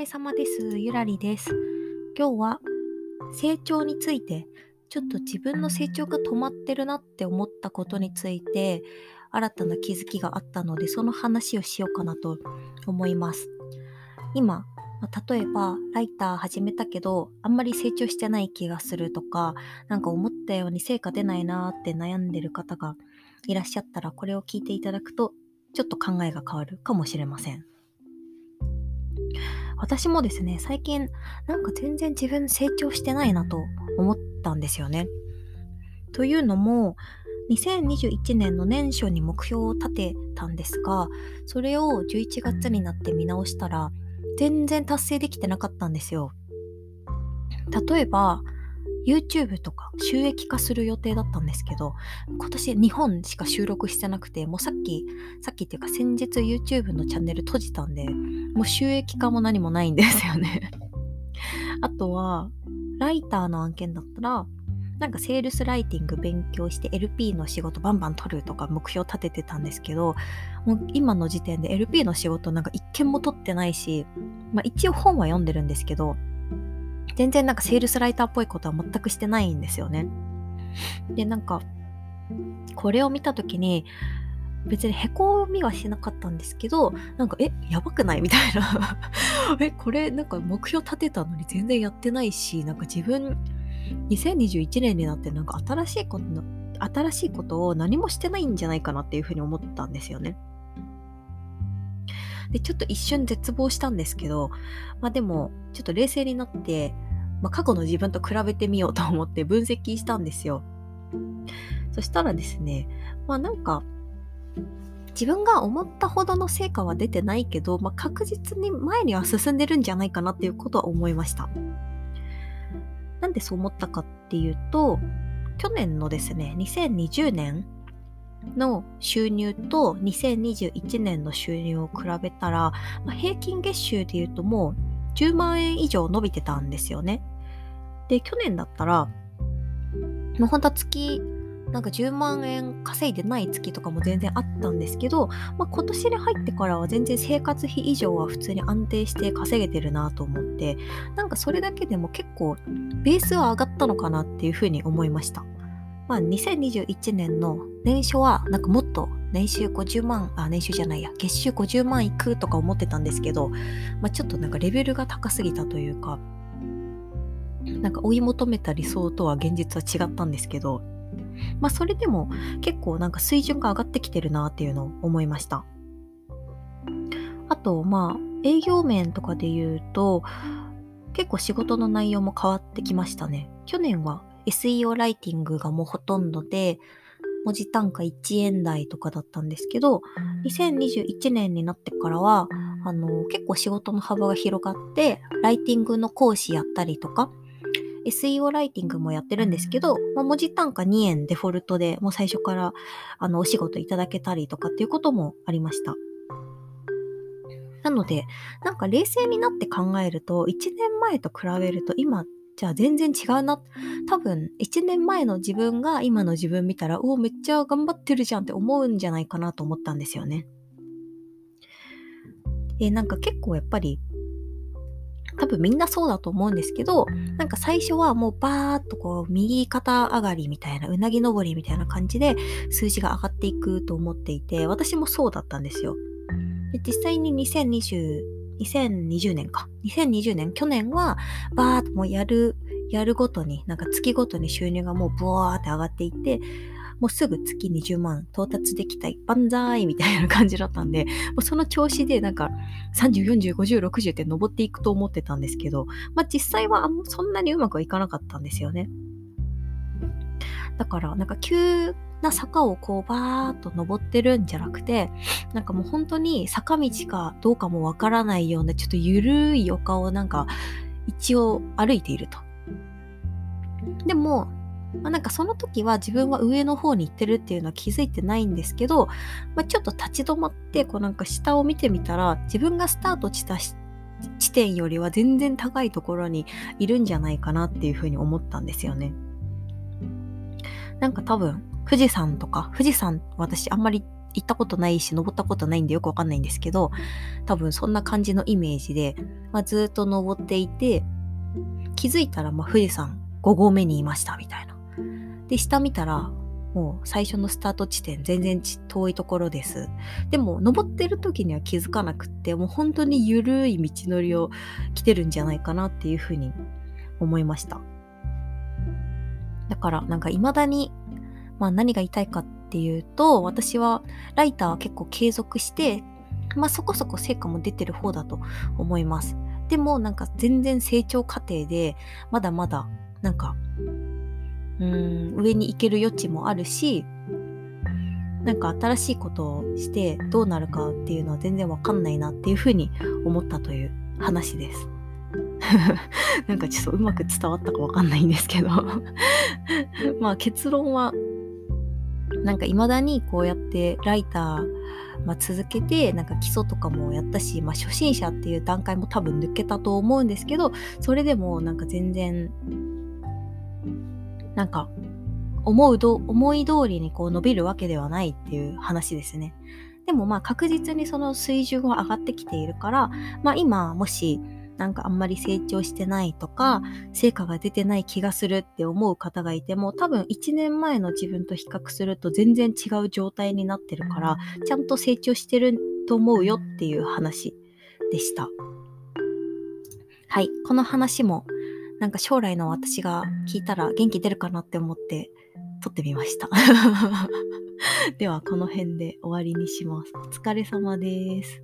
れ様です。ゆらりです。今日は成長について、ちょっと自分の成長が止まってるなって思ったことについて、新たな気づきがあったので、その話をしようかなと思います。今、例えばライター始めたけどあんまり成長してない気がするとか何か思ったように成果出ないなーって悩んでる方がいらっしゃったらこれを聞いていただくとちょっと考えが変わるかもしれません。私もですね、最近なんか全然自分成長してないなと思ったんですよね。というのも、2021年の年初に目標を立てたんですが、それを11月になって見直したら、全然達成できてなかったんですよ。例えば、YouTube とか収益化する予定だったんですけど、今年2本しか収録してなくて、もうさっき、さっきっていうか先日 YouTube のチャンネル閉じたんで、もう収益化も何もないんですよね。あとは、ライターの案件だったら、なんかセールスライティング勉強して LP の仕事バンバン取るとか目標立ててたんですけど、もう今の時点で LP の仕事なんか一件も取ってないし、まあ一応本は読んでるんですけど、全然なんかセールスライターっぽいことは全くしてないんですよね。で、なんか、これを見た時に、別にへこみはしなかったんですけど、なんか、え、やばくない？みたいな え、これなんか目標立てたのに全然やってないし、なんか自分、2021年になってなんか新しいこと、新しいことを何もしてないんじゃないかなっていうふうに思ったんですよね。で、ちょっと一瞬絶望したんですけど、まあでも、ちょっと冷静になって、まあ、過去の自分と比べてみようと思って分析したんですよ。そしたらですね、まあなんか、自分が思ったほどの成果は出てないけど、まあ、確実に前には進んでるんじゃないかなっていうことは思いました。なんでそう思ったかっていうと、去年のですね、2020年の収入と2021年の収入を比べたら、まあ、平均月収で言うともう10万円以上伸びてたんですよね。で、去年だったら、もうほんとは月、なんか10万円稼いでない月とかも全然あったんですけど、まあ、今年に入ってからは全然生活費以上は普通に安定して稼げてるなと思って、なんかそれだけでも結構ベースは上がったのかなっていうふうに思いました。まあ、2021年の年初はなんかもっと年収50万、あ、年収じゃないや、月収50万いくとか思ってたんですけど、まあ、ちょっとなんかレベルが高すぎたというか、なんか追い求めた理想とは現実は違ったんですけど、まあそれでも結構なんか水準が上がってきてるなっていうのを思いました。あと、まあ営業面とかで言うと、結構仕事の内容も変わってきましたね。去年は SEO ライティングがもうほとんどで、文字単価1円台とかだったんですけど、2021年になってからは、あの、結構仕事の幅が広がって、ライティングの講師やったりとか、SEO ライティングもやってるんですけど、まあ、文字単価2円デフォルトでもう最初からあのお仕事いただけたりとかっていうこともありました。なので、なんか冷静になって考えると、1年前と比べると今、じゃあ全然違うな。多分、1年前の自分が今の自分見たら、おお、めっちゃ頑張ってるじゃんって思うんじゃないかなと思ったんですよね。で、なんか結構やっぱり多分みんなそうだと思うんですけど、なんか最初はもうバーっとこう右肩上がりみたいな、うなぎ登りみたいな感じで数字が上がっていくと思っていて、私もそうだったんですよ。で実際に2020、2020年か。2020年、去年はバーっともうやる、やるごとに、なんか月ごとに収入がもうブワーって上がっていって、もうすぐ月20万到達できたい、万歳みたいな感じだったんで、もうその調子でなんか30、40、50、60って登っていくと思ってたんですけど、まあ実際はそんなにうまくはいかなかったんですよね。だからなんか急な坂をこうバーっと登ってるんじゃなくて、なんかもう本当に坂道かどうかもわからないようなちょっとゆるい丘をなんか一応歩いていると。でも、まあ、なんかその時は自分は上の方に行ってるっていうのは気づいてないんですけど、まあ、ちょっと立ち止まってこうなんか下を見てみたら自分がスタートした地点よりは全然高いところにいるんじゃないかなっていうふうに思ったんですよね。なんか多分富士山とか富士山私あんまり行ったことないし、登ったことないんでよくわかんないんですけど、多分そんな感じのイメージで、まあ、ずっと登っていて、気づいたらま富士山5合目にいましたみたいな。で、下見たら、もう最初のスタート地点全然遠いところです。でも登ってる時には気づかなくってもう本当に緩い道のりを来てるんじゃないかなっていうふうに思いました。だからなんか未だに、まあ、何が言いたいかっていうと私はライターは結構継続してまあそこそこ成果も出てる方だと思います。でもなんか全然成長過程でまだまだなんかうん上に行ける余地もあるしなんか新しいことをしてどうなるかっていうのは全然わかんないなっていうふうに思ったという話です。なんかちょっとうまく伝わったかわかんないんですけど まあ結論はなんか未だにこうやってライター、まあ、続けてなんか基礎とかもやったし、まあ、初心者っていう段階も多分抜けたと思うんですけどそれでもなんか全然なんか思うど思い通りにこう伸びるわけではないっていう話ですね。でもまあ確実にその水準は上がってきているから、まあ今もしなんかあんまり成長してないとか、成果が出てない気がするって思う方がいても、多分1年前の自分と比較すると全然違う状態になってるから、ちゃんと成長してると思うよっていう話でした。はい、この話もなんか将来の私が聞いたら元気出るかなって思って撮ってみました。ではこの辺で終わりにします。お疲れ様です。